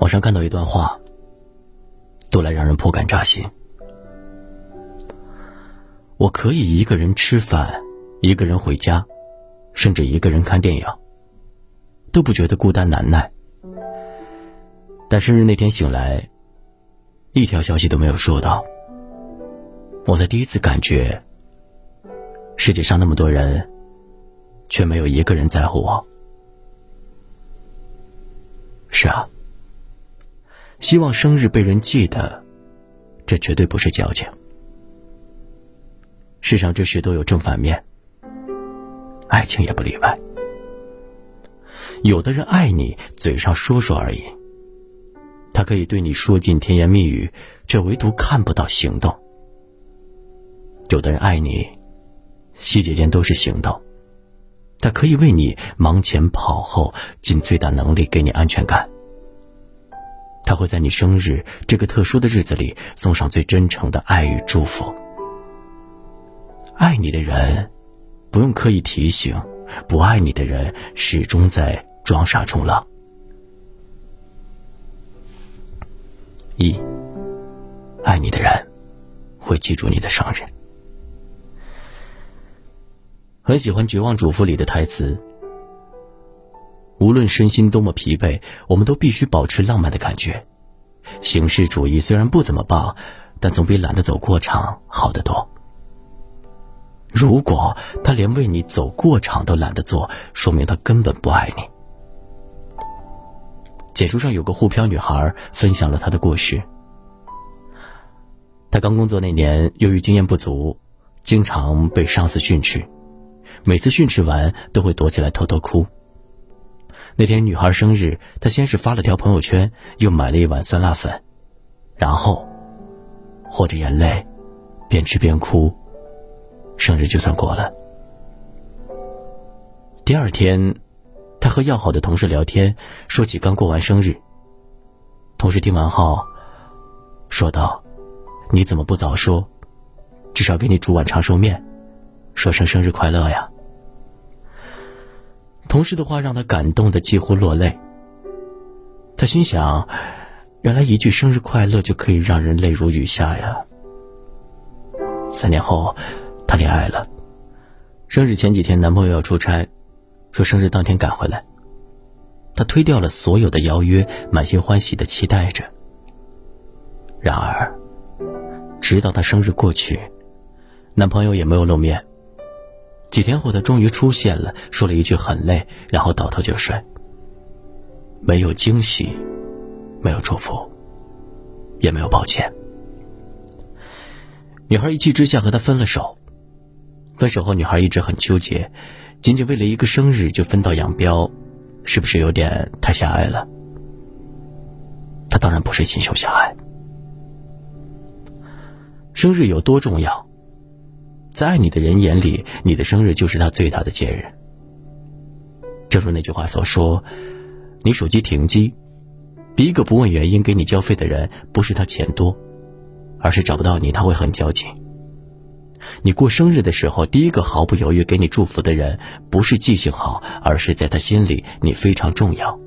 网上看到一段话，读来让人颇感扎心。我可以一个人吃饭，一个人回家，甚至一个人看电影，都不觉得孤单难耐。但生日那天醒来，一条消息都没有收到。我才第一次感觉，世界上那么多人，却没有一个人在乎我。是啊。希望生日被人记得，这绝对不是矫情。世上之事都有正反面，爱情也不例外。有的人爱你，嘴上说说而已，他可以对你说尽甜言蜜语，却唯独看不到行动。有的人爱你，细节间都是行动，他可以为你忙前跑后，尽最大能力给你安全感。他会在你生日这个特殊的日子里送上最真诚的爱与祝福。爱你的人，不用刻意提醒；不爱你的人，始终在装傻充愣。一，爱你的人，会记住你的生日。很喜欢《绝望主妇》里的台词。无论身心多么疲惫，我们都必须保持浪漫的感觉。形式主义虽然不怎么棒，但总比懒得走过场好得多。如果他连为你走过场都懒得做，说明他根本不爱你。简书上有个沪漂女孩分享了她的故事。她刚工作那年，由于经验不足，经常被上司训斥，每次训斥完都会躲起来偷偷哭。那天女孩生日，她先是发了条朋友圈，又买了一碗酸辣粉，然后，和着眼泪，边吃边哭。生日就算过了。第二天，他和要好的同事聊天，说起刚过完生日。同事听完后，说道：“你怎么不早说？至少给你煮碗长寿面，说声生日快乐呀。”同事的话让他感动的几乎落泪。他心想，原来一句生日快乐就可以让人泪如雨下呀。三年后，他恋爱了。生日前几天，男朋友要出差，说生日当天赶回来。他推掉了所有的邀约，满心欢喜的期待着。然而，直到他生日过去，男朋友也没有露面。几天后，他终于出现了，说了一句“很累”，然后倒头就睡。没有惊喜，没有祝福，也没有抱歉。女孩一气之下和他分了手。分手后，女孩一直很纠结，仅仅为了一个生日就分道扬镳，是不是有点太狭隘了？他当然不是心胸狭隘。生日有多重要？在爱你的人眼里，你的生日就是他最大的节日。正如那句话所说：“你手机停机，第一个不问原因给你交费的人，不是他钱多，而是找不到你，他会很焦急。你过生日的时候，第一个毫不犹豫给你祝福的人，不是记性好，而是在他心里你非常重要。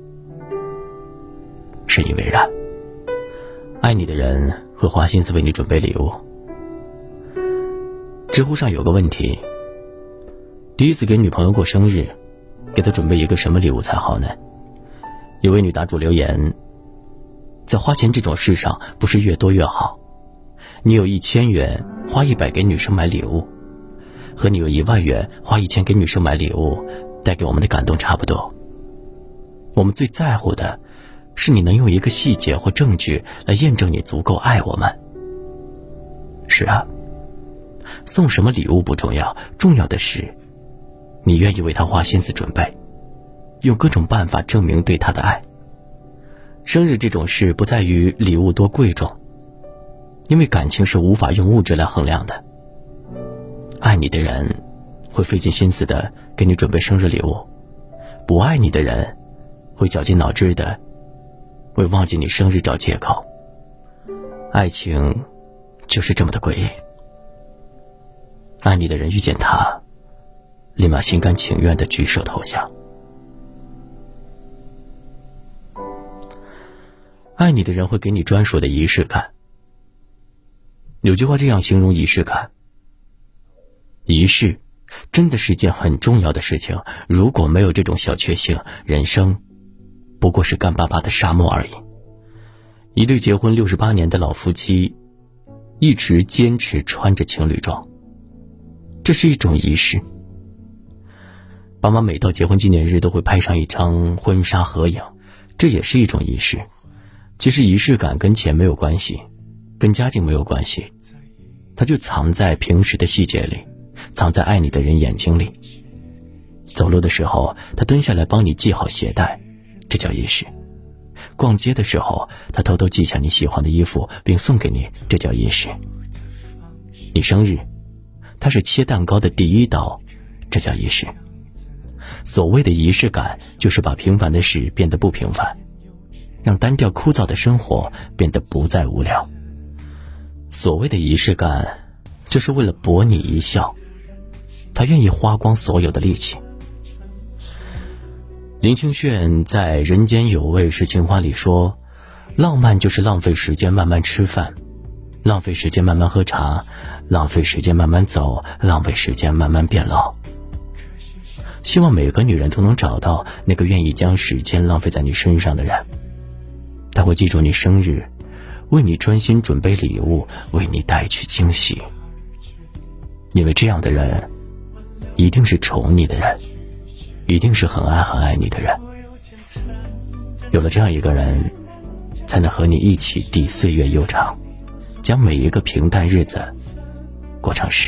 深以为然，爱你的人会花心思为你准备礼物。”知乎上有个问题：第一次给女朋友过生日，给她准备一个什么礼物才好呢？有位女答主留言：在花钱这种事上，不是越多越好。你有一千元，花一百给女生买礼物，和你有一万元，花一千给女生买礼物，带给我们的感动差不多。我们最在乎的，是你能用一个细节或证据来验证你足够爱我们。是啊。送什么礼物不重要，重要的是，你愿意为他花心思准备，用各种办法证明对他的爱。生日这种事不在于礼物多贵重，因为感情是无法用物质来衡量的。爱你的人，会费尽心思的给你准备生日礼物；不爱你的人，会绞尽脑汁的为忘记你生日找借口。爱情，就是这么的诡异。爱你的人遇见他，立马心甘情愿的举手投降。爱你的人会给你专属的仪式感。有句话这样形容仪式感：仪式真的是件很重要的事情。如果没有这种小确幸，人生不过是干巴巴的沙漠而已。一对结婚六十八年的老夫妻，一直坚持穿着情侣装，这是一种仪式。爸妈每到结婚纪念日都会拍上一张婚纱合影，这也是一种仪式。其实仪式感跟钱没有关系，跟家境没有关系，它就藏在平时的细节里，藏在爱你的人眼睛里。走路的时候，他蹲下来帮你系好鞋带，这叫仪式；逛街的时候，他偷偷系下你喜欢的衣服并送给你，这叫仪式。你生日，他是切蛋糕的第一刀，这叫仪式。所谓的仪式感，就是把平凡的事变得不平凡。让单调枯燥的生活变得不再无聊。所谓的仪式感，就是为了博你一笑，他愿意花光所有的力气。林清炫在《人间有味是情话》里说：“浪漫就是浪费时间慢慢吃饭，浪费时间慢慢喝茶，浪费时间慢慢走，浪费时间慢慢变老。”希望每个女人都能找到那个愿意将时间浪费在你身上的人。他会记住你生日，为你专心准备礼物，为你带去惊喜。因为这样的人，一定是宠你的人，一定是很爱很爱你的人。有了这样一个人，才能和你一起抵岁月悠长，将每一个平淡日子过成诗。